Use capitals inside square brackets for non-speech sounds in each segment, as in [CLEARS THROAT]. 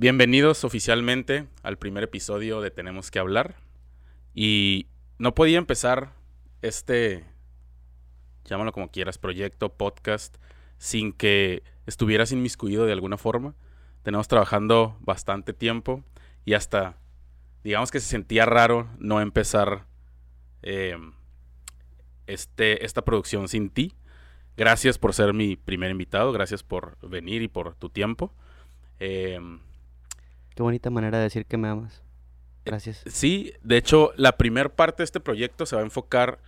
Bienvenidos oficialmente al primer episodio de Tenemos que hablar. Y no podía empezar este, llámalo como quieras, proyecto, podcast, sin que estuvieras inmiscuido de alguna forma. Tenemos trabajando bastante tiempo y hasta, digamos que se sentía raro no empezar em, este, esta producción sin ti. Gracias por ser mi primer invitado, gracias por venir y por tu tiempo. Em, Qué bonita manera de decir que me amas. Gracias. Sí, de hecho, la primera parte de este proyecto se va a enfocar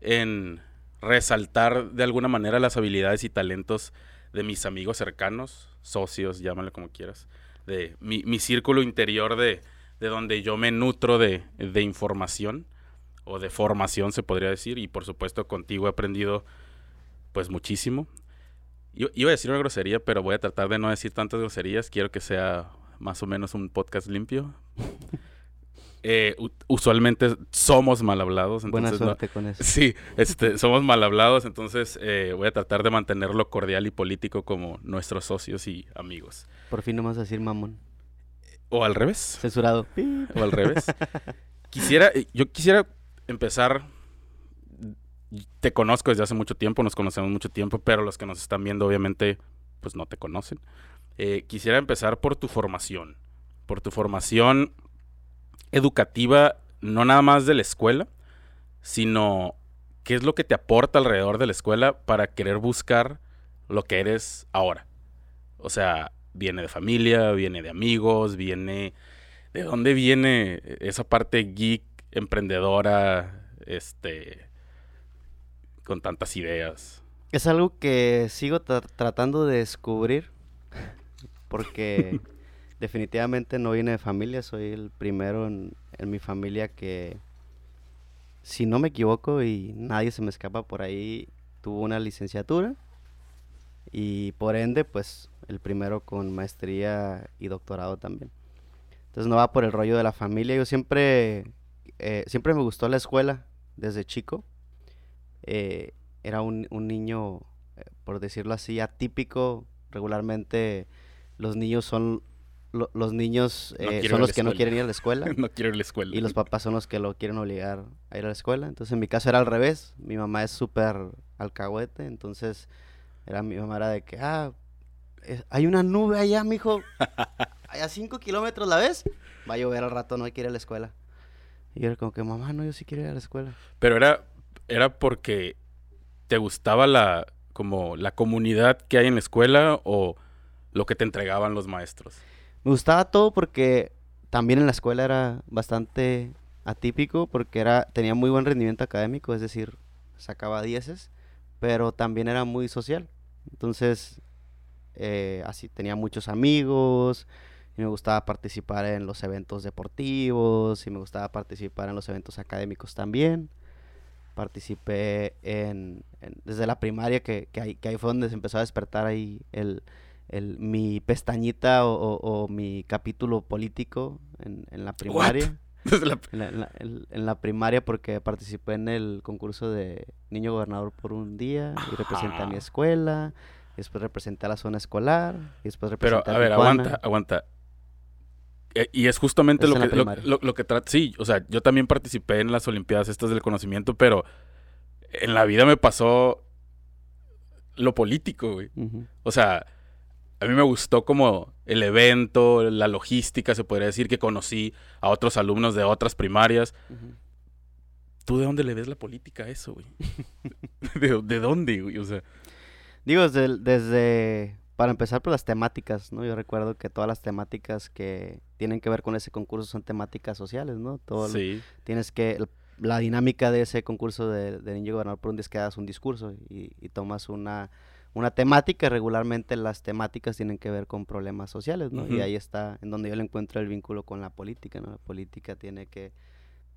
en resaltar de alguna manera las habilidades y talentos de mis amigos cercanos, socios, llámale como quieras, de mi, círculo interior de, de, donde yo me nutro de, de, información o de formación, se podría decir, y por supuesto contigo he aprendido pues muchísimo. Yo, iba a decir una grosería, pero voy a tratar de no decir tantas groserías, quiero que sea más o menos un podcast limpio. [LAUGHS] Eh, usualmente somos mal hablados. Buena suerte con eso. Sí, este, somos mal hablados, entonces eh, voy a tratar de mantenerlo cordial y político como nuestros socios y amigos. Por fin no vas a decir mamón. O al revés. Censurado. [LAUGHS] O al revés. quisiera, eh, yo quisiera empezar. Te conozco desde hace mucho tiempo, nos conocemos mucho tiempo, pero los que nos están viendo obviamente pues no te conocen. Eh, quisiera empezar por tu formación, por tu formación educativa, no nada más de la escuela, sino qué es lo que te aporta alrededor de la escuela para querer buscar lo que eres ahora. O sea, viene de familia, viene de amigos, viene... ¿De dónde viene esa parte geek, emprendedora, este, con tantas ideas? Es algo que sigo tratando de descubrir porque [LAUGHS] definitivamente no viene de familia, soy el primero en, mi familia que, si no me equivoco y nadie se me escapa por ahí, tuvo una licenciatura y por ende, pues el primero con maestría y doctorado también. Entonces no va por el rollo de la familia, yo siempre, eh, siempre me gustó la escuela desde chico. Eh, era un, un niño, eh, por decirlo así, atípico, regularmente los niños son los niños eh, son los que no quieren ir a la escuela. [LAUGHS] no quieren ir a la escuela. Y los papás son los que lo quieren obligar a ir a la escuela. Entonces, en mi caso era al revés. Mi mamá es súper alcahuete. Entonces, era mi mamá era de que, ah, hay una nube allá, mijo. [LAUGHS] Allá cinco kilómetros la ves. Va a llover al rato, no hay que ir a la escuela. Y yo era como que, mamá, no, yo sí quiero ir a la escuela. Pero era, era porque te gustaba la, como la comunidad que hay en la escuela o lo que te entregaban los maestros? Me gustaba todo porque también en la escuela era bastante atípico porque era tenía muy buen rendimiento académico, es decir, sacaba dieces, pero también era muy social. Entonces, eh, así tenía muchos amigos, y me gustaba participar en los eventos deportivos, y me gustaba participar en los eventos académicos también. Participé en, desde la primaria, que, que, ahí, que ahí fue donde se empezó a despertar ahí el, el, mi pestañita o, mi capítulo político en, en la primaria. [LAUGHS] En, la, primaria porque participé en el concurso de niño gobernador por un día y representé a mi escuela, y después representé a la zona escolar, y después representé Pero, a, ver, aguanta, aguanta. Eh, y es justamente lo que, lo, lo, que trata. Sí, o sea, yo también participé en las Olimpiadas estas del conocimiento, pero en la vida me pasó lo político, güey. O sea, a mí me gustó como el evento, la logística, se podría decir, que conocí a otros alumnos de otras primarias. ¿Tú de dónde le ves la política a eso, güey? [LAUGHS] ¿De, dónde, güey? O sea... Digo, desde, desde, para empezar por las temáticas, ¿no? Yo recuerdo que todas las temáticas que tienen que ver con ese concurso son temáticas sociales, ¿no? Todo sí. tienes que, la dinámica de ese concurso de, de Niño Gobernador por un día es que hagas un discurso y, y tomas una una temática. Regularmente las temáticas tienen que ver con problemas sociales, ¿no? Y ahí está en donde yo le encuentro el vínculo con la política, ¿no? La política tiene que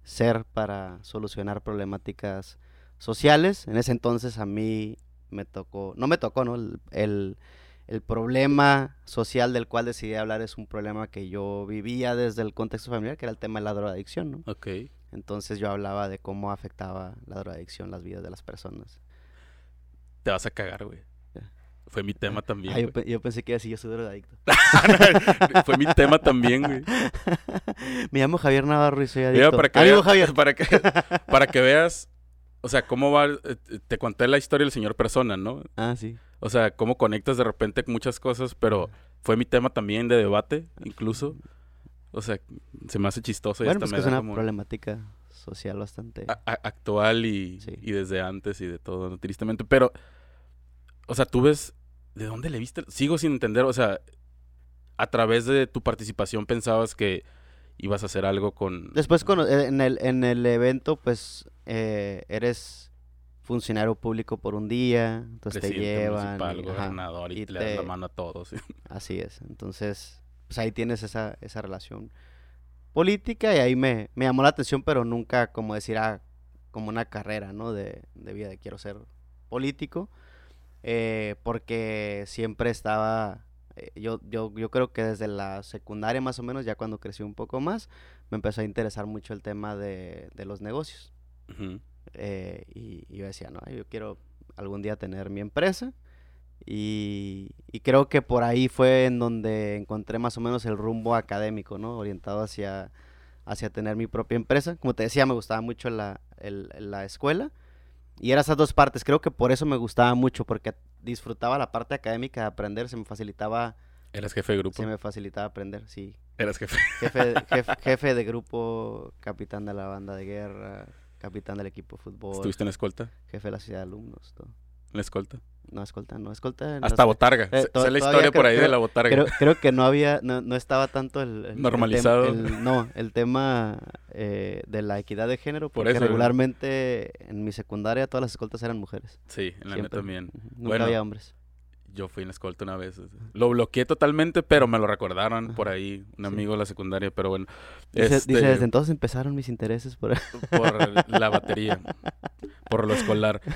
ser para solucionar problemáticas sociales. En ese entonces a mí me tocó, no me tocó, ¿no? El, el, problema social del cual decidí hablar es un problema que yo vivía desde el contexto familiar, que era el tema de la drogadicción, ¿no? Ok. Entonces yo hablaba de cómo afectaba la drogadicción las vidas de las personas. Te vas a cagar, güey Fue mi tema también. Ah, yo, güey. pe- yo pensé que así yo soy drogadicto. [LAUGHS] Fue mi tema también, güey. [LAUGHS] Me llamo Javier Navarro y soy Mira, adicto. para que Amigo veas, Javier. para que, [LAUGHS] para que veas, o sea, cómo va, eh, te conté la historia del señor persona, ¿no? Ah, sí. O sea, cómo conectas de repente muchas cosas, pero fue mi tema también de debate, incluso. O sea, se me hace chistoso y Bueno, hasta pues me que es una como problemática social bastante... a- actual y, Sí. y desde antes y de todo, ¿no? tristemente. Pero, o sea, tú ves, ¿de dónde le viste? Sigo sin entender, o sea, a través de tu participación pensabas que ibas a hacer algo con... Después cono- eh, en el, en el evento, pues, eh, eres funcionario público por un día, entonces te presidente llevan... municipal, y- ajá, gobernador, y, y le das la te- mano a todos. [LAUGHS] Así es. Entonces, pues ahí tienes esa, esa relación política y ahí me, me llamó la atención, pero nunca como decir, ah, como una carrera, ¿no? De, de vida, de quiero ser político, eh, porque siempre estaba, eh, yo, yo, yo creo que desde la secundaria más o menos, ya cuando crecí un poco más, me empezó a interesar mucho el tema de, de los negocios. Ujú. Eh, y, y yo decía, no, yo quiero algún día tener mi empresa. Y, y creo que por ahí fue en donde encontré más o menos el rumbo académico, ¿no? Orientado hacia, hacia tener mi propia empresa. Como te decía, me gustaba mucho la, el- la escuela. Y eran esas dos partes. Creo que por eso me gustaba mucho, porque disfrutaba la parte académica de aprender. Se me facilitaba, Eras jefe de grupo. se me facilitaba aprender, sí. Eras jefe. Jefe, [LAUGHS] jefe, jefe de grupo, capitán de la banda de guerra, capitán del equipo de fútbol ¿Estuviste en la escolta? jefe de la ciudad de alumnos, todo. La escolta. No, escolta, no, escolta. no Hasta botarga. Eh, Sé- la historia por creo- ahí de creo- la botarga. Creo, creo que no había, no, no estaba tanto el... el- el tem- Normalizado. el- no, el tema eh, de la equidad de género, Por porque regularmente en mi secundaria todas las escoltas eran mujeres. Sí, en la neta también. Nunca Bueno, había hombres. Yo fui en la escolta una vez. Lo bloqueé totalmente, pero me lo recordaron por ahí, un Sí. amigo de la secundaria, pero bueno. Dice, este, dice, desde entonces empezaron mis intereses por... por la batería, por lo escolar. [LAUGHS]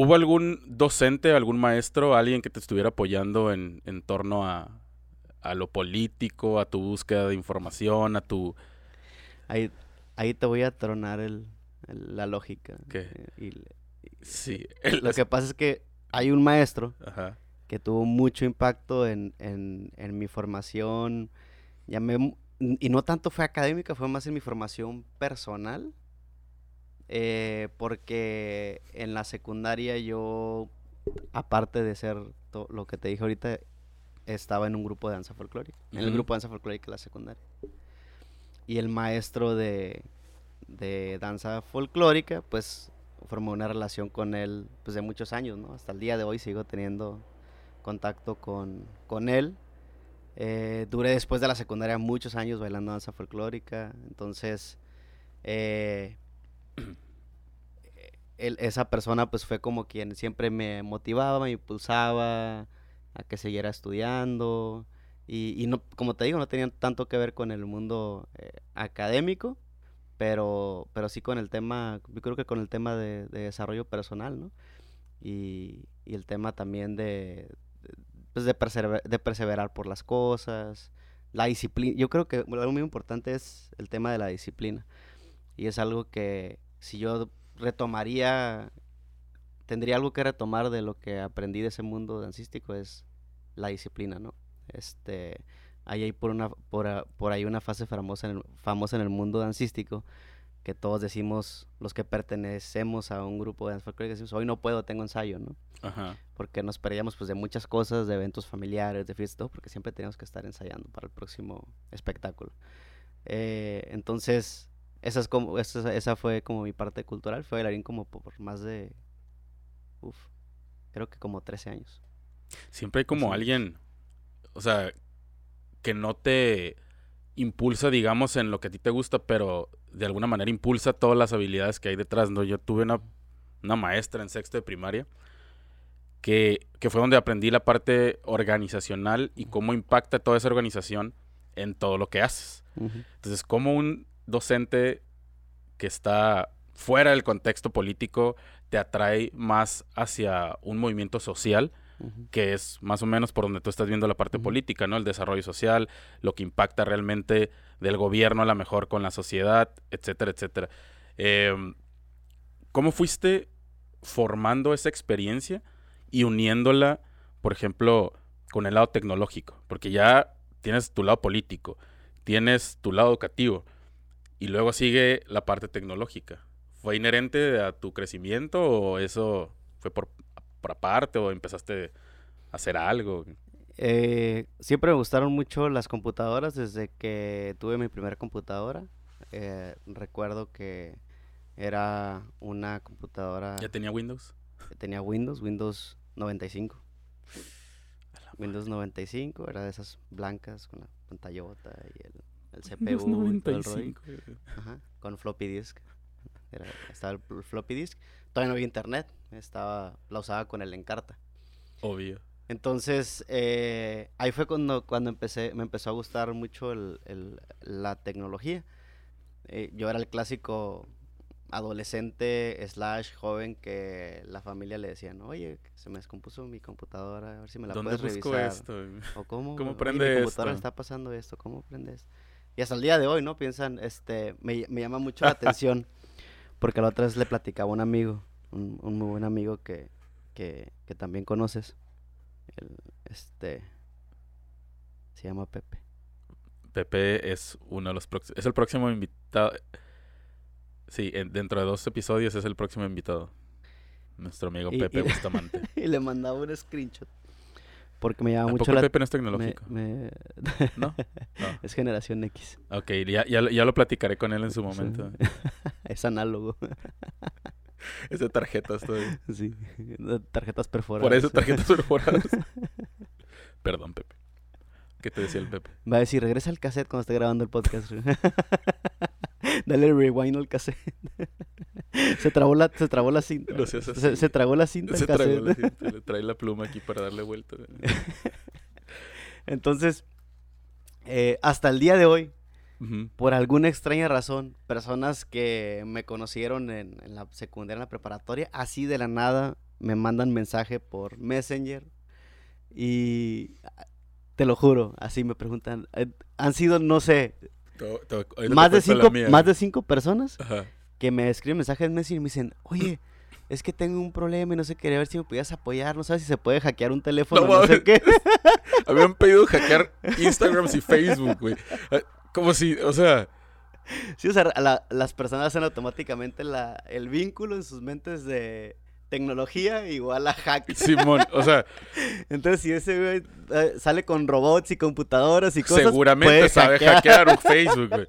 ¿Hubo algún docente, algún maestro, alguien que te estuviera apoyando en, en torno a, a lo político, a tu búsqueda de información, a tu... ahí, ahí te voy a tronar el, el- la lógica. ¿Qué? eh, y Sí, el- lo que pasa es que hay un maestro Ajá. que tuvo mucho impacto en, en, en mi formación, llamé, mu- y no tanto fue académica, fue más en mi formación personal, eh, porque en la secundaria yo, aparte de ser lo que te dije ahorita, estaba en un grupo de danza folclórica, en el grupo de danza folclórica de la secundaria. Y el maestro de, de danza folclórica, pues formé una relación con él pues de muchos años, ¿no? Hasta el día de hoy sigo teniendo contacto con, con él. Eh, duré después de la secundaria muchos años bailando danza folclórica, entonces eh, [CLEARS THROAT] él- esa persona pues fue como quien siempre me motivaba, me impulsaba a que siguiera estudiando y, y no, como te digo, no tenía tanto que ver con el mundo eh, académico, pero, pero sí con el tema, yo creo que con el tema de, de desarrollo personal, ¿no? Y, y el tema también de, de, pues, de, persever- de perseverar por las cosas, la disciplina. Yo creo que algo muy importante es el tema de la disciplina. Y es algo que si yo retomaría, tendría algo que retomar de lo que aprendí de ese mundo dancístico, es la disciplina, ¿no? Este, ahí hay por, una, por, a- por ahí una fase famosa en, el, famosa en el mundo dancístico que todos decimos, los que pertenecemos a un grupo de decimos, hoy no puedo, tengo ensayo, ¿no? Ajá. Porque nos perdíamos pues de muchas cosas, de eventos familiares, de fiestas, todo, porque siempre teníamos que estar ensayando para el próximo espectáculo. Eh, entonces, esa, es como, esa, esa fue como mi parte cultural, fue bailarín como por más de, uf, creo que como 13 años. Siempre hay como es. alguien, o sea, que no te impulsa, digamos, en lo que a ti te gusta, pero de alguna manera impulsa todas las habilidades que hay detrás, ¿no? Yo tuve una, una maestra en sexto de primaria que, que fue donde aprendí la parte organizacional y cómo impacta toda esa organización en todo lo que haces. Ujú. Entonces, como un docente que está fuera del contexto político te atrae más hacia un movimiento social, que es más o menos por donde tú estás viendo la parte política, ¿no? El desarrollo social, lo que impacta realmente del gobierno a la mejor con la sociedad, etcétera, etcétera. Em, ¿Cómo fuiste formando esa experiencia y uniéndola por ejemplo, con el lado tecnológico, porque ya tienes tu lado político, tienes tu lado educativo y luego sigue la parte tecnológica. ¿Fue inherente a tu crecimiento o eso fue por, por aparte o empezaste a hacer algo? Eh, siempre me gustaron mucho las computadoras desde que tuve mi primera computadora. Eh, recuerdo que era una computadora... ¿Ya tenía Windows? Tenía Windows, Windows 95. Windows 95, era de esas blancas con la pantallota y el, el [LAUGHS] CPU. y todo el rollo. Ajá, con floppy disk. Era, estaba el floppy disk. Todavía no había internet. Estaba, la usaba con el Encarta. Obvio. Entonces, eh, ahí fue cuando, cuando empecé, me empezó a gustar mucho el, el, la tecnología. Eh, yo era el clásico adolescente slash joven que la familia le decían, oye, se me descompuso mi computadora, a ver si me la ¿Dónde puedes busco revisar. esto? O cómo, ¿Cómo oye, prende mi computadora esto? está pasando esto, ¿cómo prende esto? Y hasta el día de hoy, ¿no? Piensan, este, me, me llama mucho la atención, [LAUGHS] porque la otra vez le platicaba a un amigo, un, un muy buen amigo que, que, que también conoces, el, este, se llama Pepe. Pepe es uno de los próximos. Es el próximo invitado. Sí, en- dentro de dos episodios es el próximo invitado. Nuestro amigo Y- Pepe y- [LAUGHS] Bustamante. y le mandaba un screenshot, porque me llama ¿A mucho la Pepe no es tecnológico? me- [LAUGHS] ¿No? [LAUGHS] No. es generación X. Ok, ya, ya, lo- ya lo platicaré con él en su momento. Sí. [LAUGHS] es análogo, Es de tarjetas todavía. sí. Tarjetas perforadas. Por eso tarjetas perforadas. Perdón, Pepe. ¿Qué te decía el Pepe? Va a decir, regresa al cassette cuando esté grabando el podcast. Dale rewind al cassette. [LAUGHS] se, trabó la, se trabó la cinta. No seas se, así. se tragó la cinta Se tragó la cinta, [LAUGHS] le trae la pluma aquí para darle vuelta. Entonces, eh, hasta el día de hoy, por alguna extraña razón, personas que me conocieron en, en la secundaria, en la preparatoria, así de la nada me mandan mensaje por Messenger y te lo juro, así me preguntan, eh, han sido, no sé, Más de, cinco, más de cinco personas Ajá. que me escriben mensajes en Messenger y me dicen, oye, es que tengo un problema y no sé, quería ver si me podías apoyar, no sabes si se puede hackear un teléfono, no, sé mames. qué. [LAUGHS] Habían pedido hackear [LAUGHS] Instagram y Facebook, güey. Ah, Como si, o sea, Sí, o sea, la- las personas hacen automáticamente la, el vínculo en sus mentes de tecnología igual a hack. [LAUGHS] Simón, o sea, Entonces, si ese güey eh, sale con robots y computadoras y cosas, seguramente sabe hackear un [LAUGHS] Facebook, güey.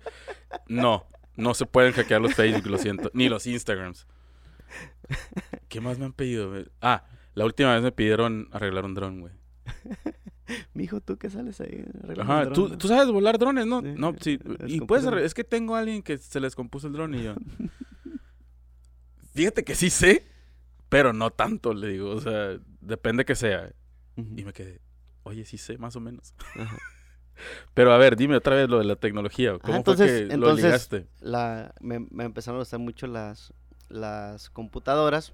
No, no se pueden hackear los Facebook, lo siento. Ni los Instagrams. ¿Qué más me han pedido, güey? Ah, la última vez me pidieron arreglar un dron, güey. [LAUGHS] Mijo, ¿tú qué sales ahí? Ajá, ¿tú, no? tú sabes volar drones, ¿no? Sí, No, sí. Y puedes, es que tengo a alguien que se les compuso el dron y yo. Fíjate que sí sé, pero no tanto, le digo. O sea, depende que sea. Y me quedé, oye, sí sé, más o menos. Ajá. [LAUGHS] Pero a ver, dime otra vez lo de la tecnología. ¿Cómo entonces- fue que lo ligaste? La, me, me empezaron a gustar mucho las, las computadoras.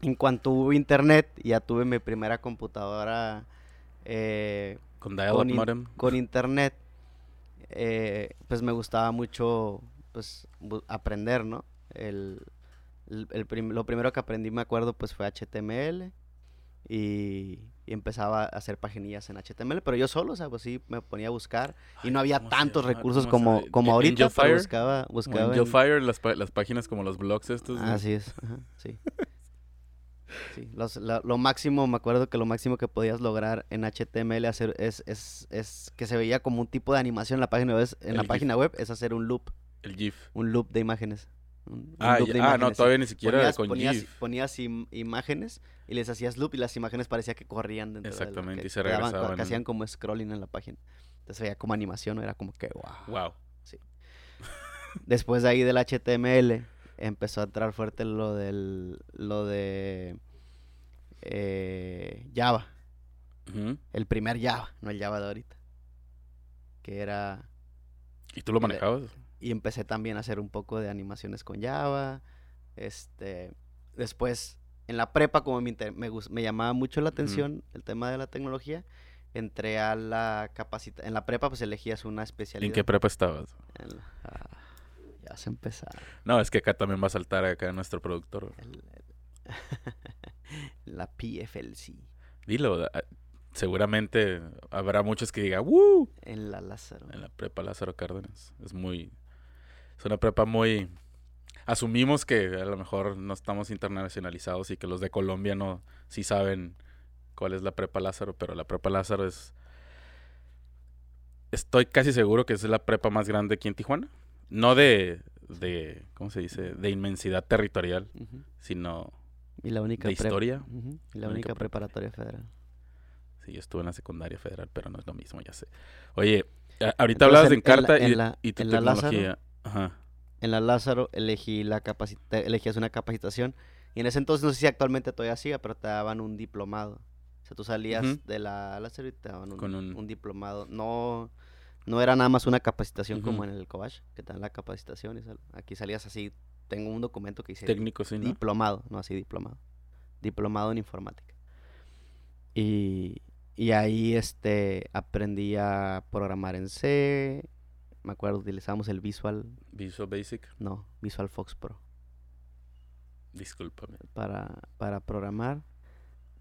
En cuanto hubo internet, ya tuve mi primera computadora eh, Con con in- modem. con internet, eh, pues me gustaba mucho pues aprender, ¿no? El, el- el prim- lo primero que aprendí, me acuerdo, pues fue HTML y, y empezaba a hacer paginillas en HTML, pero yo solo, o sea, pues sí, me ponía a buscar y no había ¿cómo se tantos recursos ¿Cómo se como, como ¿En- ahorita, Angel pero buscaba, buscaba Angel en- Fire, las, las páginas como los blogs estos. ¿no? Así es, ajá, sí. Sí, los- la- lo máximo, me acuerdo que lo máximo que podías lograr en HTML hacer es, es, es que se veía como un tipo de animación en la página web, en El la GIF. página web es hacer un loop, El GIF. un loop de imágenes. Un- Ah, ya- de ah, no, sí. todavía ni siquiera ponías, con ponías, GIF. ponías im- imágenes y les hacías loop y las imágenes parecía que corrían dentro de la- Exactamente, que y se daban- regresaban. que hacían como scrolling en la página. Entonces veía como animación, ¿no? era como que wow. Wow. Después de ahí del HTML empezó a entrar fuerte lo del lo de eh, Java, el primer Java, no el Java de ahorita. Que era ¿Y tú lo manejabas? Y empecé también a hacer un poco de animaciones con Java. Este, después en la prepa como me, inter- me, me llamaba mucho la atención el tema de la tecnología, entré a la capacita en la prepa pues elegías una especialidad. ¿En qué prepa estabas? Ah, ya se empezar. No, es que acá también va a saltar acá nuestro productor. El- el- [LAUGHS] la PFLC. Dilo, ah, seguramente habrá muchos que digan, ¡Woo! En la Lázaro. En la prepa Lázaro Cárdenas. Es muy. Es una prepa muy. Asumimos que a lo mejor no estamos internacionalizados y que los de Colombia no sí saben cuál es la prepa Lázaro, pero la prepa Lázaro es. Estoy casi seguro que es la prepa más grande aquí en Tijuana. No de. de ¿Cómo se dice? De inmensidad territorial, sino Y la única de historia. Y la La única única preparatoria federal. Sí, yo estuve en la secundaria federal, pero no es lo mismo, ya sé. Oye, ahorita hablabas de Entonces, en- en la- Encarta y, en la- y tu en tecnología. Ajá. En la Lázaro elegí la capacita elegías una capacitación. Y en ese entonces, no sé si actualmente todavía siga, pero te daban un diplomado. O sea, tú salías de la Lázaro y te daban un, Con un- un diplomado. No, no era nada más una capacitación como en el Cobach, que te dan la capacitación. Y sal- Aquí salías así. Tengo un documento que dice Técnico, sí, ¿no? diplomado, no así diplomado. Diplomado en informática. Y, y ahí este aprendí a programar en C. Me acuerdo, utilizamos el Visual, Visual Basic, no, Visual Fox Pro discúlpame. para, para programar.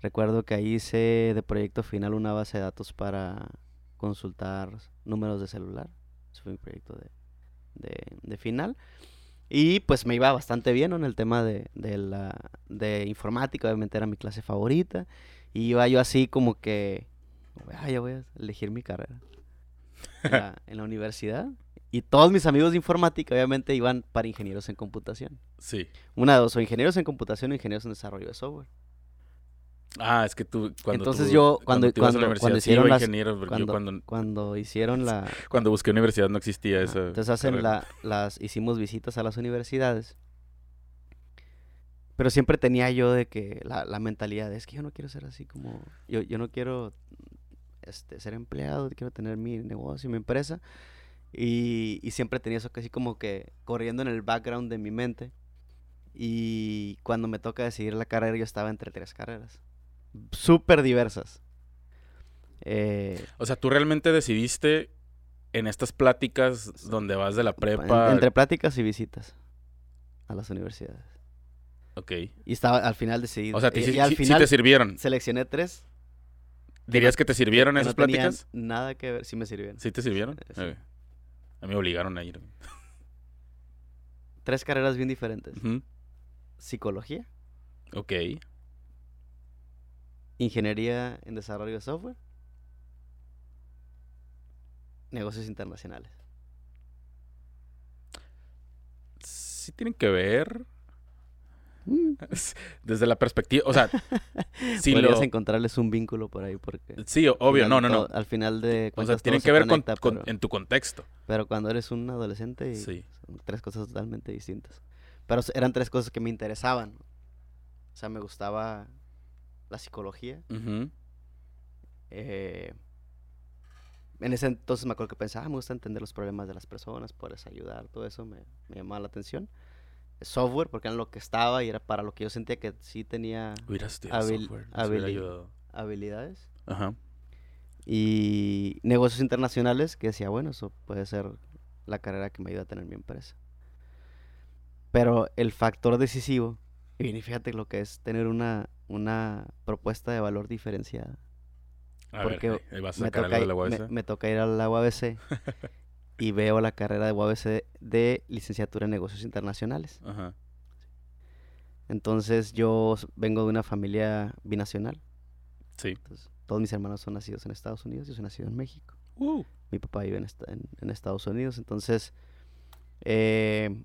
Recuerdo que ahí hice de proyecto final una base de datos para consultar números de celular. Ese fue mi proyecto de, de- de final. Y pues me iba bastante bien ¿no? en el tema de, de la, de informática, obviamente era mi clase favorita. Y iba yo así como que, "Ah, ya voy a elegir mi carrera en la, en la universidad. Y todos mis amigos de informática obviamente iban para ingenieros en computación. Sí. Una de dos, o ingenieros en computación o ingenieros en desarrollo de software. Ah, es que tú cuando Entonces tú- yo, cuando- cuando- cuando hicieron las- Cuando, cuando, hicieron la... [LAUGHS] cuando busqué universidad no existía ajá, esa entonces hacen la, las... Hicimos visitas a las universidades. Pero siempre tenía yo de que la, la mentalidad es que yo no quiero ser así como... Yo, yo no quiero este, ser empleado, quiero tener mi negocio, mi empresa. Y, y siempre tenía eso casi como que corriendo en el background de mi mente. Y cuando me toca decidir la carrera, yo estaba entre tres carreras. Súper diversas. Eh, O sea, tú realmente decidiste en estas pláticas donde vas de la en- prepa. entre pláticas y visitas a las universidades. Ok. Y estaba al final decidí. O sea, te- al final te sirvieron. seleccioné tres. ¿Dirías que te sirvieron que esas no pláticas? Nada que ver, sí me sirvieron. ¿Sí te sirvieron? Eh, sí. Eh, A mí me obligaron a ir. Tres carreras bien diferentes. Psicología, Ok. ingeniería en desarrollo de software, negocios internacionales. Sí tienen que ver. Desde la perspectiva. O sea, [LAUGHS] sí Podrías lo. encontrarles un vínculo por ahí porque Sí, obvio, final no, no, no. Al final de O sea, cuentas tienen que ver con, conecta, con- pero- en tu contexto. Pero cuando eres un adolescente, Sí. son tres cosas totalmente distintas. Pero eran tres cosas que me interesaban. O sea, me gustaba la psicología. Eh, en ese entonces me acuerdo que pensaba, "Ah, me gusta entender los problemas de las personas, poderles ayudar, todo eso me, me llamaba la atención. Software, porque era lo que estaba y era para lo que yo sentía que sí tenía Habil- habili- habilidades. Ajá. Y negocios internacionales, que decía, bueno, eso puede ser la carrera que me ayuda a tener mi empresa. Pero el factor decisivo, y fíjate lo que es tener una, una propuesta de valor diferenciada. A Porque ver, vas a Me toca, ir- me- me toca ir a la [LAUGHS] UABC y veo la carrera de UABC de licenciatura en negocios internacionales. Ajá. Entonces yo vengo de una familia binacional. Sí. Entonces, todos mis hermanos son nacidos en Estados Unidos, yo soy nacido en México. Uh, mi papá vive en, esta- en- en Estados Unidos, entonces eh,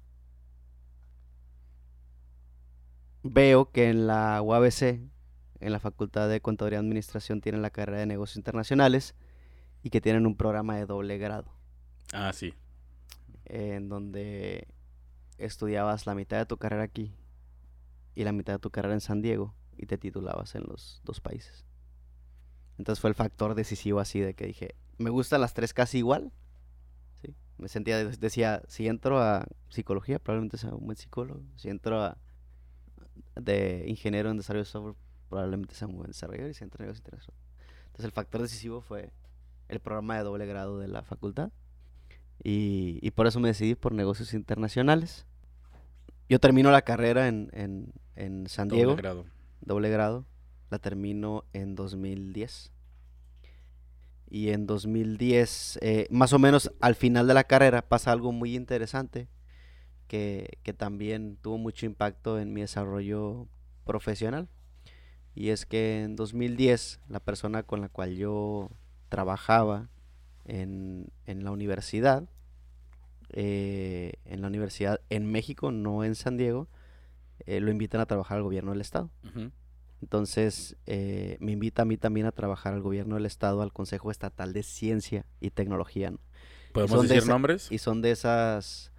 veo que en la UABC, en la Facultad de Contaduría y Administración, tienen la carrera de negocios internacionales y que tienen un programa de doble grado, Ah, sí. en donde estudiabas la mitad de tu carrera aquí y la mitad de tu carrera en San Diego y te titulabas en los dos países. Entonces fue el factor decisivo así de que dije, me gustan las tres casi igual. ¿sí? Me sentía, de- decía, si entro a psicología, probablemente sea un buen psicólogo. Si entro a de ingeniero en desarrollo de software, probablemente sea un buen desarrollador. Y si entro a negocios. Entonces el factor decisivo fue el programa de doble grado de la facultad. Y, y por eso me decidí por negocios internacionales. Yo termino la carrera en, en, en San Doble Diego, grado. doble grado, la termino en 2010. Y en 2010, eh, más o menos al final de la carrera, pasa algo muy interesante que, que también tuvo mucho impacto en mi desarrollo profesional. Y es que en 2010 la persona con la cual yo trabajaba en, en la universidad, eh, en la universidad en México, no en San Diego, eh, lo invitan a trabajar al gobierno del estado. Entonces, eh, me invita a mí también a trabajar al gobierno del estado, al Consejo Estatal de Ciencia y Tecnología. ¿no? ¿Podemos de decir esa- nombres? Y son de esas,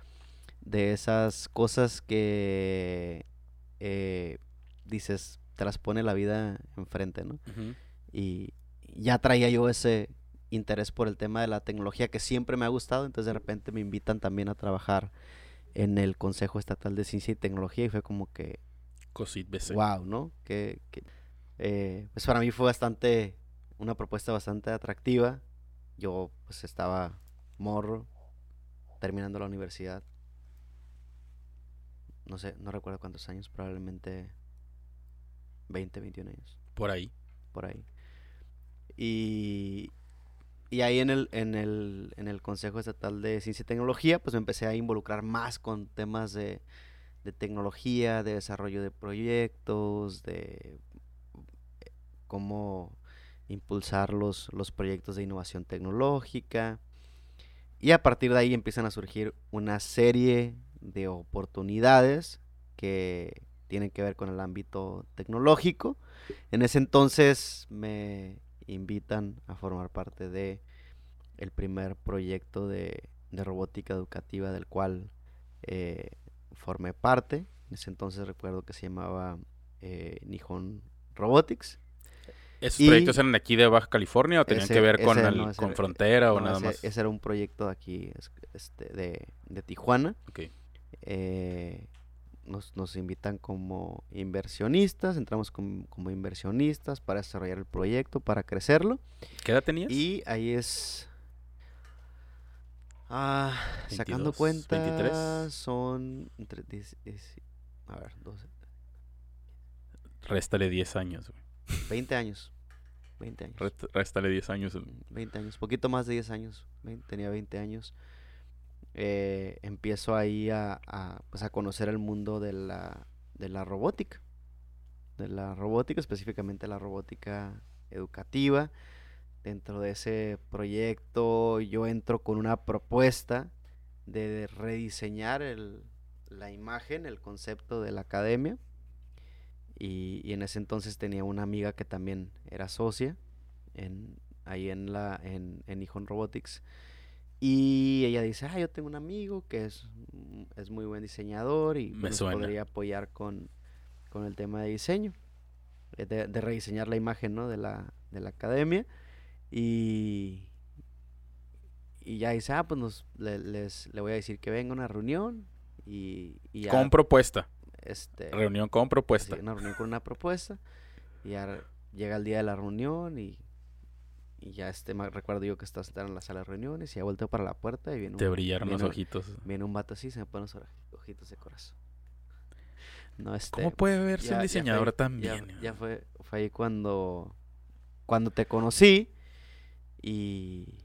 de esas cosas que eh, dices, te las pone la vida enfrente, ¿no? Y ya traía yo ese interés por el tema de la tecnología que siempre me ha gustado, entonces de repente me invitan también a trabajar en el Consejo Estatal de Ciencia y Tecnología y fue como que, Cosit BC. wow, ¿no? Que, que, eh, pues para mí fue bastante, una propuesta bastante atractiva. Yo pues estaba morro, terminando la universidad. No sé, no recuerdo cuántos años, probablemente 20, 21 años, Por ahí. por ahí. Y, y ahí en el, en, el, en el Consejo Estatal de Ciencia y Tecnología, pues me empecé a involucrar más con temas de, tecnología, de desarrollo de proyectos, de eh, cómo impulsar los, los proyectos de innovación tecnológica. Y a partir de ahí empiezan a surgir una serie de oportunidades que tienen que ver con el ámbito tecnológico. En ese entonces me invitan a formar parte de el primer proyecto de, de robótica educativa del cual eh, formé parte. En ese entonces recuerdo que se llamaba eh, Nihon Robotics. ¿Esos Y- proyectos eran de aquí de Baja California o tenían Ese- que ver con, el- no, con era- frontera o nada ese, más? ese era un proyecto de aquí es- este, de, de Tijuana. Eh, nos, nos invitan como inversionistas, entramos com- como inversionistas para desarrollar el proyecto, para crecerlo. ¿Qué edad tenías? Y ahí es... Ah, sacando 22, cuentas 23. son... Entre 10, 10, a ver, 12, Réstale 10 años, güey. 20 años. 20 años. Réstale 10 años. el- 20 años, poquito más de 10 años, vein- tenía 20 años. Eh, empiezo ahí a, pues a conocer el mundo de la, de la robótica, de la robótica, específicamente la robótica educativa. Dentro de ese proyecto yo entro con una propuesta de rediseñar el- la imagen, el concepto de la academia. Y, y en ese entonces tenía una amiga que también era socia en, ahí en la en, en Nihon Robotics y ella dice ah yo tengo un amigo que es, mm, es muy buen diseñador y Me pues, nos podría apoyar con, con el tema de diseño eh, de, de rediseñar la imagen ¿no? de la de la academia y y ya dice ah pues nos, le, les le voy a decir que venga a una reunión y, y ya, Con propuesta. este Reunión con propuesta. Una reunión con una propuesta. Y ya llega el día de la reunión y, y ya este, me recuerdo yo que estaba sentado en la sala de reuniones y ya volteo para la puerta y viene Te un, brillaron los ojitos. viene un vato así y se me ponen los ojitos de corazón. No, este, ¿Cómo puede verse ya- un diseñador tan ya- bien? Ya, fue, fue ahí cuando, cuando te conocí y.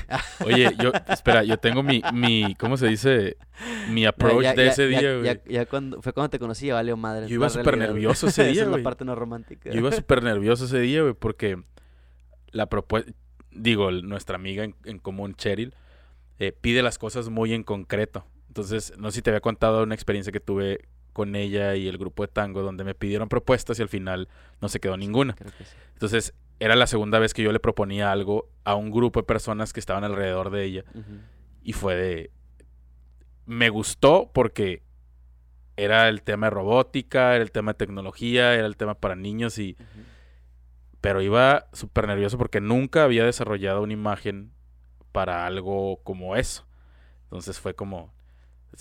[LAUGHS] Oye, yo, espera, yo tengo mi, mi, ¿cómo se dice? Mi approach ya- de ese ya- día, güey. ya- cuando, fue cuando te conocí, ya valió madre. Yo iba súper nervioso [LAUGHS] ese día, Esa es la parte no romántica. Yo iba [LAUGHS] súper nervioso ese día, güey, porque la propuesta, digo, nuestra amiga en, en común, Cheryl, eh, pide las cosas muy en concreto. Entonces, no sé si te había contado una experiencia que tuve con ella y el grupo de tango, donde me pidieron propuestas y al final no se quedó ninguna. Creo que sí. Entonces, era la segunda vez que yo le proponía algo a un grupo de personas que estaban alrededor de ella. Y fue de... Me gustó porque era el tema de robótica, era el tema de tecnología, era el tema para niños y... Pero iba súper nervioso porque nunca había desarrollado una imagen para algo como eso. Entonces fue como...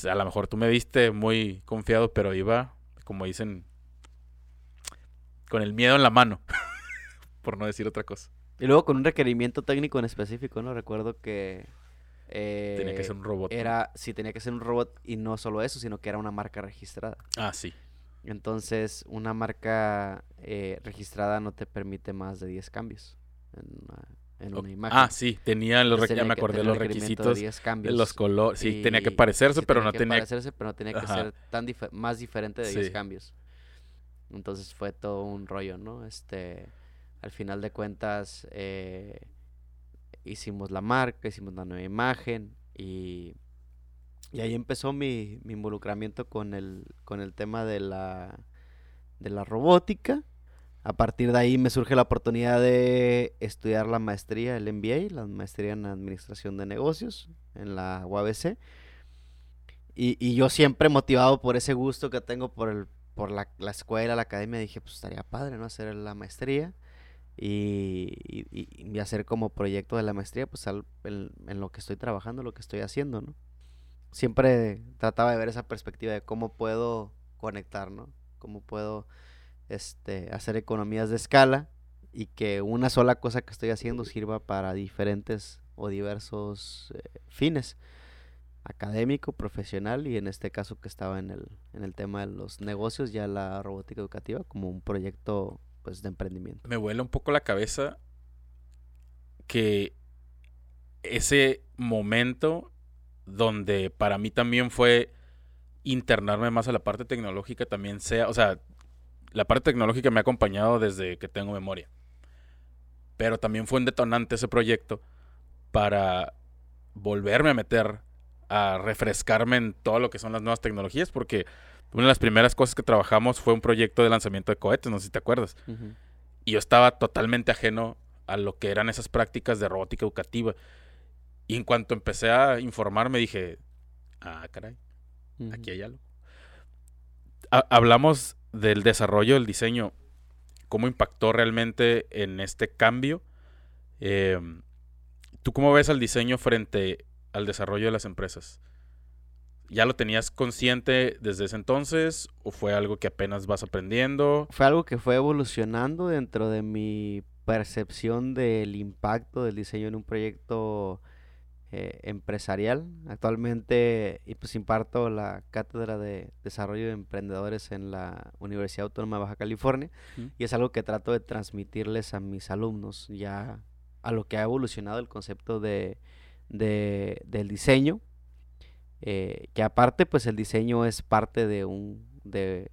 a lo mejor tú me viste muy confiado, pero iba, como dicen, con el miedo en la mano. [LAUGHS] por no decir otra cosa. Y luego con un requerimiento técnico en específico, ¿no? Recuerdo que... eh, Tenía que ser un robot. Era, sí, tenía que ser un robot y no solo eso, sino que era una marca registrada. Ah, sí. Entonces, una marca eh, registrada no te permite más de 10 cambios en una, en una imagen. Ah, sí, tenía los, tenía me que acordé los requisitos, de 10 de cambios. los colores, sí, tenía que parecerse, sí, pero no que tenía... parecerse, pero no tenía que Ajá. ser tan más diferente de 10 Sí. cambios. Entonces fue todo un rollo, ¿no? Este, al final de cuentas, eh, hicimos la marca, hicimos la nueva imagen y, y ahí empezó mi, mi involucramiento con el, con el tema de la, de la robótica. A partir de ahí me surge la oportunidad de estudiar la maestría, el MBA, la maestría en Administración de Negocios en la UABC. Y, y yo siempre motivado por ese gusto que tengo por, el, por la, la escuela, la academia, dije, pues estaría padre, ¿no? Hacer la maestría y, hacer como proyecto de la maestría, pues en lo que estoy trabajando, lo que estoy haciendo, ¿no? Siempre trataba de ver esa perspectiva de cómo puedo conectar, ¿no? Cómo puedo este, hacer economías de escala y que una sola cosa que estoy haciendo sirva para diferentes o diversos eh, fines académico, profesional y en este caso que estaba en el, en el tema de los negocios, ya la robótica educativa como un proyecto pues de emprendimiento. me vuela un poco la cabeza que ese momento donde para mí también fue internarme más a la parte tecnológica también sea, o sea, la parte tecnológica me ha acompañado desde que tengo memoria. Pero también fue un detonante ese proyecto para volverme a meter a refrescarme en todo lo que son las nuevas tecnologías porque una de las primeras cosas que trabajamos fue un proyecto de lanzamiento de cohetes, no sé si te acuerdas. Y yo estaba totalmente ajeno a lo que eran esas prácticas de robótica educativa. Y en cuanto empecé a informarme, dije, ah, caray, aquí hay algo. Ha- hablamos del desarrollo del diseño, cómo impactó realmente en este cambio. Eh, ¿Tú cómo ves al diseño frente al desarrollo de las empresas? ¿Ya lo tenías consciente desde ese entonces o fue algo que apenas vas aprendiendo? Fue algo que fue evolucionando dentro de mi percepción del impacto del diseño en un proyecto eh, empresarial. Actualmente pues imparto la cátedra de desarrollo de emprendedores en la Universidad Autónoma de Baja California y es algo que trato de transmitirles a mis alumnos ya a lo que ha evolucionado el concepto de, de- del diseño eh, que aparte pues el diseño es parte de un de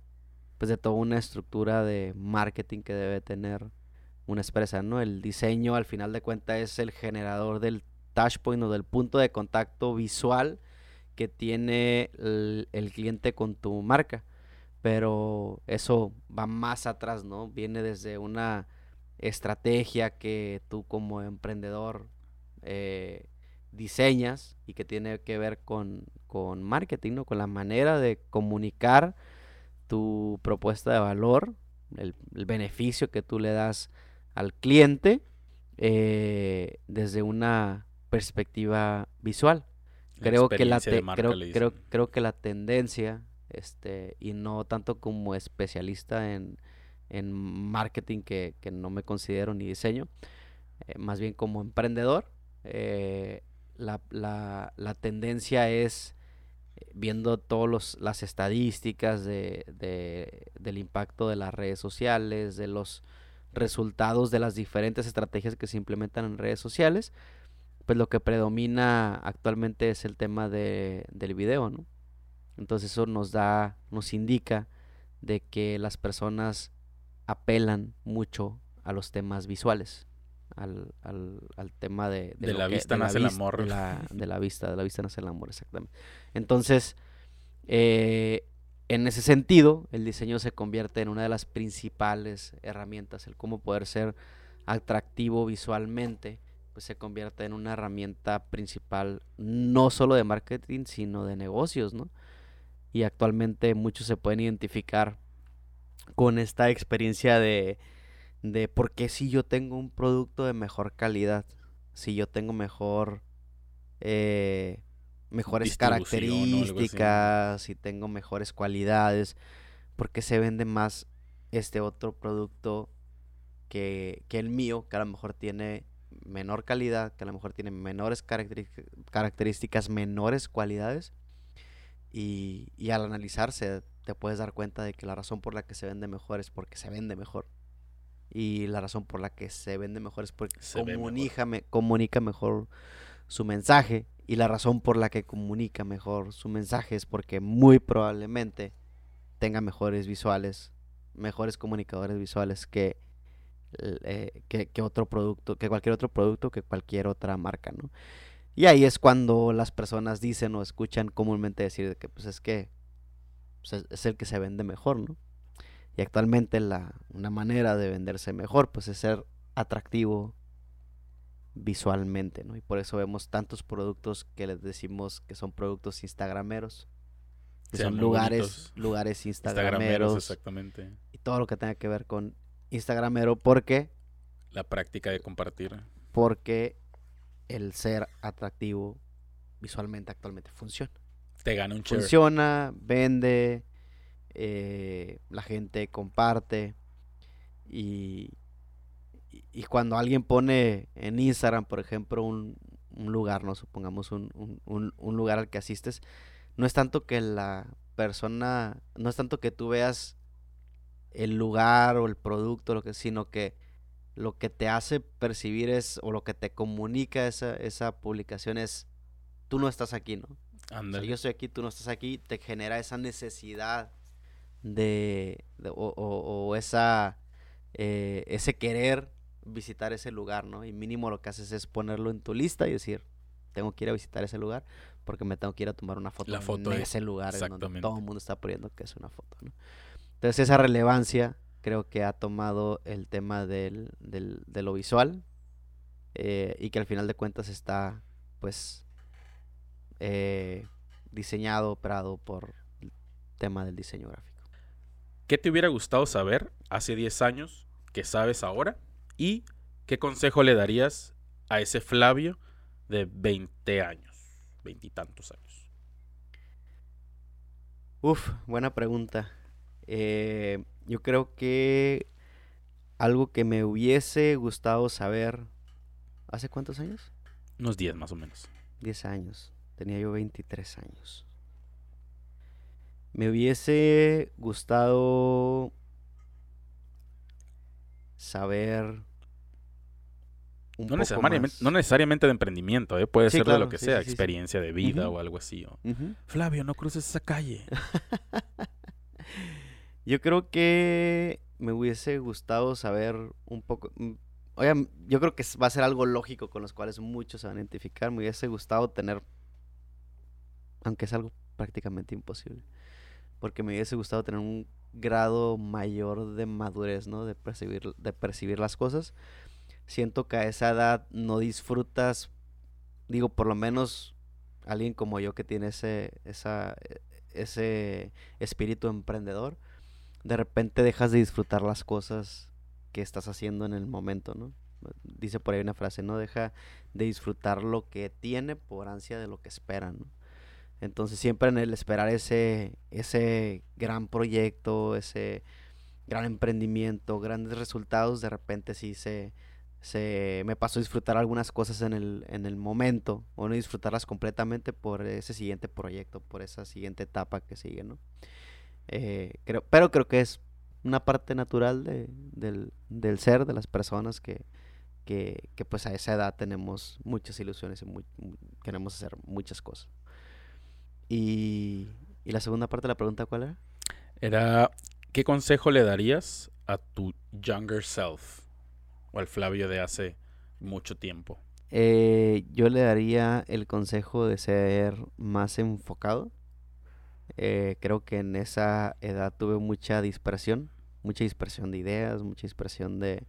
pues de toda una estructura de marketing que debe tener una empresa, ¿no? El diseño al final de cuentas es el generador del touchpoint o del punto de contacto visual que tiene el, el cliente con tu marca. Pero eso va más atrás, ¿no? Viene desde una estrategia que tú como emprendedor eh, diseñas y que tiene que ver con, con marketing, ¿no? Con la manera de comunicar tu propuesta de valor, el, el beneficio que tú le das al cliente eh, desde una perspectiva visual. Creo que la te- creo, creo, creo que la tendencia, este, y no tanto como especialista en, en marketing, que, que no me considero ni diseño, eh, más bien como emprendedor, eh, la, la- la tendencia es eh, viendo todas las estadísticas de, de- del impacto de las redes sociales, de los resultados de las diferentes estrategias que se implementan en redes sociales, pues lo que predomina actualmente es el tema de, del video, ¿no? Entonces eso nos da, nos indica de que las personas apelan mucho a los temas visuales, al, al- al tema de, De lo la que- vista nace el amor. De la, de la vista, de la vista nace el amor, exactamente. Entonces, eh, en ese sentido, el diseño se convierte en una de las principales herramientas, el cómo poder ser atractivo visualmente, pues se convierte en una herramienta principal no solo de marketing, sino de negocios, ¿no? Y actualmente muchos se pueden identificar con esta experiencia de, de por qué si yo tengo un producto de mejor calidad, si yo tengo mejor, eh, mejores características, si tengo mejores cualidades, por qué se vende más este otro producto que, que el mío, que a lo mejor tiene menor calidad, que a lo mejor tiene menores características, menores cualidades. Y, y al analizarse, te puedes dar cuenta de que la razón por la que se vende mejor es porque se vende mejor. Y la razón por la que se vende mejor es porque Se comunica, me- comunica mejor su mensaje. Y la razón por la que comunica mejor su mensaje es porque muy probablemente tenga mejores visuales, mejores comunicadores visuales que, eh, que, que otro producto, que cualquier otro producto, que cualquier otra marca, ¿no? Y ahí es cuando las personas dicen o escuchan comúnmente decir de que pues es que pues, es, es el que se vende mejor, ¿no? Y actualmente la, una manera de venderse mejor pues es ser atractivo visualmente, ¿no? Y por eso vemos tantos productos que les decimos que son productos instagrameros. Que Sean son lugares, bonitos. lugares Instagrameros, instagrameros exactamente. y todo lo que tenga que ver con instagramero porque La práctica de compartir. porque el ser atractivo visualmente actualmente funciona. Te gana un share. Funciona, vende, eh, la gente comparte y, y- cuando alguien pone en Instagram, por ejemplo, un, un lugar, no supongamos un, un- un- lugar al que asistes, no es tanto que la persona, no es tanto que tú veas el lugar o el producto, lo que, sino que lo que te hace percibir es, o lo que te comunica esa, esa publicación es, tú no estás aquí, ¿no? O sea, yo estoy aquí, tú no estás aquí, te genera esa necesidad de, de- o, o- o esa, eh, ese querer visitar ese lugar, ¿no? Y mínimo lo que haces es ponerlo en tu lista y decir, tengo que ir a visitar ese lugar porque me tengo que ir a tomar una foto, La foto en ese lugar en donde todo el mundo está poniendo que es una foto, ¿no? Entonces esa relevancia creo que ha tomado el tema del, del- de lo visual eh, y que al final de cuentas está pues eh, diseñado, operado por el tema del diseño gráfico. ¿Qué te hubiera gustado saber hace 10 años que sabes ahora? ¿Y qué consejo le darías a ese Flavio de 20 años, veintitantos años? Uf, buena pregunta. Eh, yo creo que algo que me hubiese gustado saber, ¿hace cuántos años? Unos 10 más o menos. 10 años. Tenía yo 23 años. Me hubiese gustado saber un No poco necesariamente, más. no necesariamente de emprendimiento, ¿eh? puede Sí, ser de lo que sí, sea, sí, experiencia de vida o algo así. o. Flavio, no cruces esa calle. [LAUGHS] Yo creo que me hubiese gustado saber un poco. mm, Oigan, yo creo que va a ser algo lógico con los cuales muchos se van a identificar. Me hubiese gustado tener. Aunque es algo prácticamente imposible. Porque me hubiese gustado tener un grado mayor de madurez, ¿no? De percibir, de percibir las cosas. Siento que a esa edad no disfrutas. Digo, por lo menos alguien como yo que tiene ese, esa, ese espíritu emprendedor, de repente dejas de disfrutar las cosas que estás haciendo en el momento, ¿no? Dice por ahí una frase, no deja de disfrutar lo que tiene por ansia de lo que espera, ¿no? Entonces siempre en el esperar ese, ese gran proyecto, ese gran emprendimiento, grandes resultados, de repente sí se, se me pasó a disfrutar algunas cosas en el, en el momento, o no disfrutarlas completamente por ese siguiente proyecto, por esa siguiente etapa que sigue, ¿no? Eh, creo, pero creo que es una parte natural de- del, del ser de las personas que, que, que, pues a esa edad tenemos muchas ilusiones y muy- mu- queremos hacer muchas cosas. Y, y la segunda parte de la pregunta, ¿cuál era? Era, ¿qué consejo le darías a tu younger self? O al Flavio de hace mucho tiempo. Eh, yo le daría el consejo de ser más enfocado. Eh, creo que en esa edad tuve mucha dispersión, mucha dispersión de ideas, mucha dispersión de,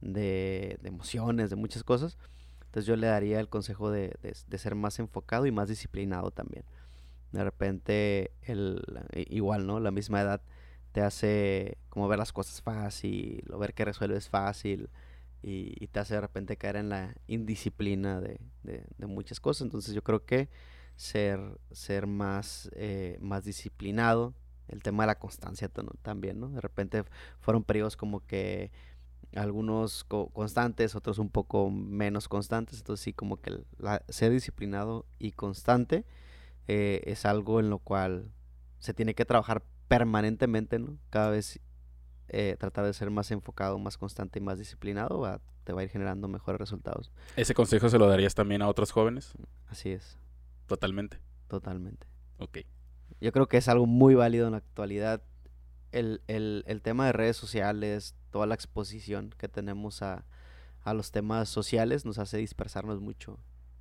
de, de emociones, de muchas cosas. Entonces yo le daría el consejo de, de- de ser más enfocado y más disciplinado también. De repente, el, igual, ¿no? La misma edad te hace como ver las cosas fácil, o ver que resuelves fácil, y, te hace de repente caer en la indisciplina de, de- muchas cosas. Entonces yo creo que ser, ser más, eh, más disciplinado, el tema de la constancia también, ¿no? De repente fueron periodos como que algunos co- constantes, otros un poco menos constantes, entonces sí como que la- ser disciplinado y constante eh, es algo en lo cual se tiene que trabajar permanentemente, ¿no? Cada vez eh, tratar de ser más enfocado, más constante y más disciplinado, va- te va a ir generando mejores resultados. ¿Ese consejo se lo darías también a otros jóvenes? Así es, Totalmente. totalmente. Ok. Yo creo que es algo muy válido en la actualidad. El, el- el tema de redes sociales, toda la exposición que tenemos a, a los temas sociales nos hace dispersarnos mucho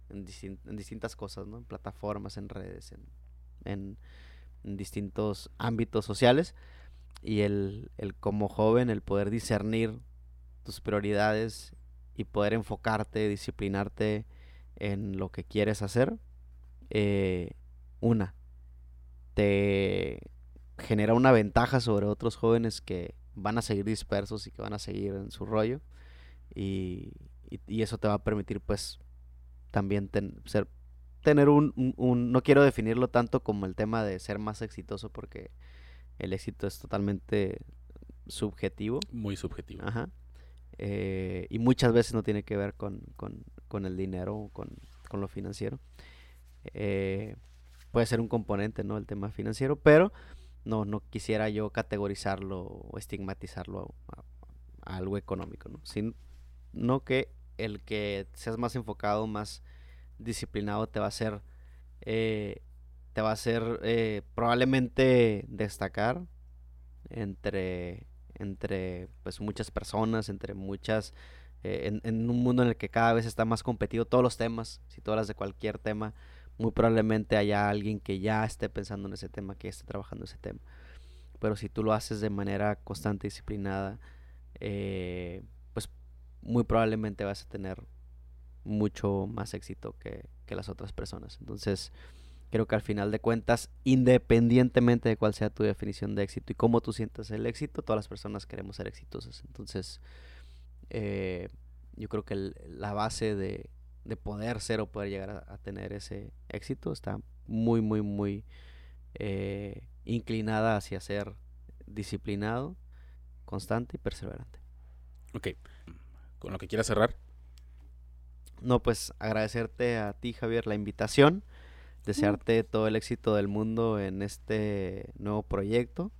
en, distin- en distintas cosas, ¿no? En plataformas, en redes, en distintos ámbitos sociales. Y el, el como joven, el poder discernir tus prioridades y poder enfocarte, disciplinarte en lo que quieres hacer. eh, una, te genera una ventaja sobre otros jóvenes que van a seguir dispersos y que van a seguir en su rollo. Y, y- y eso te va a permitir, pues, también ten- ser, tener un, un- un- No quiero definirlo tanto como el tema de ser más exitoso porque el éxito es totalmente subjetivo. Muy subjetivo. Ajá. Eh, y muchas veces no tiene que ver con, con- con el dinero o con, con lo financiero. Eh, puede ser un componente, ¿no? El tema financiero, pero no, no quisiera yo categorizarlo o estigmatizarlo a, a algo económico, ¿no? Sino que el que seas más enfocado, más disciplinado, te va a hacer, eh, te va a hacer eh, probablemente destacar entre, entre pues muchas personas, entre muchas, eh, en, un mundo en el que cada vez está más competido todos los temas, si tú hablas de cualquier tema, muy probablemente haya alguien que ya esté pensando en ese tema, que esté trabajando ese tema. Pero si tú lo haces de manera constante, disciplinada, eh, muy probablemente vas a tener mucho más éxito que, que las otras personas. Entonces, creo que al final de cuentas, independientemente de cuál sea tu definición de éxito y cómo tú sientas el éxito, todas las personas queremos ser exitosas. Entonces, eh, yo creo que el- la base de, de poder ser o poder llegar a, tener ese éxito está muy, muy, muy eh, inclinada hacia ser disciplinado, constante y perseverante. Ok. Con lo que quieras cerrar. No, pues agradecerte a ti, Javier, la invitación, desearte todo el éxito del mundo en este nuevo proyecto.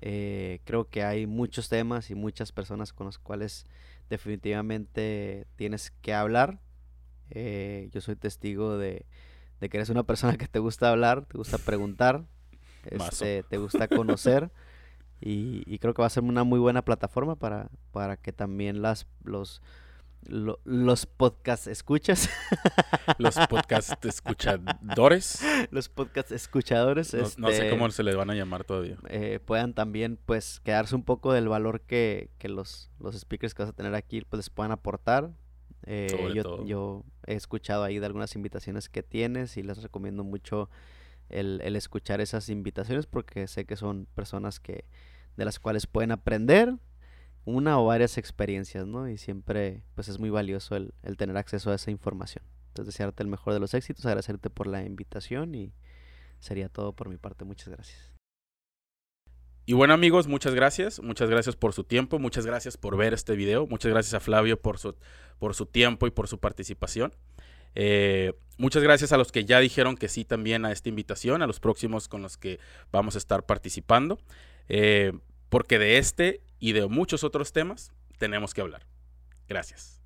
Eh, creo que hay muchos temas y muchas personas con las cuales definitivamente tienes que hablar. Eh, yo soy testigo de, de que eres una persona que te gusta hablar, te gusta preguntar, este, te gusta conocer. [LAUGHS] Y, y creo que va a ser una muy buena plataforma para, para que también las, los, lo- los podcast escuchas, [LAUGHS] Los podcast escuchadores. [LAUGHS] los podcast escuchadores, No, no sé este, cómo se les van a llamar todavía. eh, puedan también pues quedarse un poco del valor que, que los, los speakers que vas a tener aquí pues les puedan aportar. Eh, yo, todo. yo he escuchado ahí de algunas invitaciones que tienes y les recomiendo mucho el, el escuchar esas invitaciones porque sé que son personas que de las cuales pueden aprender una o varias experiencias, ¿no? Y siempre pues es muy valioso el, el tener acceso a esa información. Entonces desearte el mejor de los éxitos, agradecerte por la invitación y sería todo por mi parte. Muchas gracias. Y bueno amigos, muchas gracias. Muchas gracias por su tiempo. Muchas gracias por ver este video. Muchas gracias a Flavio por su, por su tiempo y por su participación. Eh, muchas gracias a los que ya dijeron que sí también a esta invitación, a los próximos con los que vamos a estar participando. Eh, porque de este y de muchos otros temas tenemos que hablar. Gracias.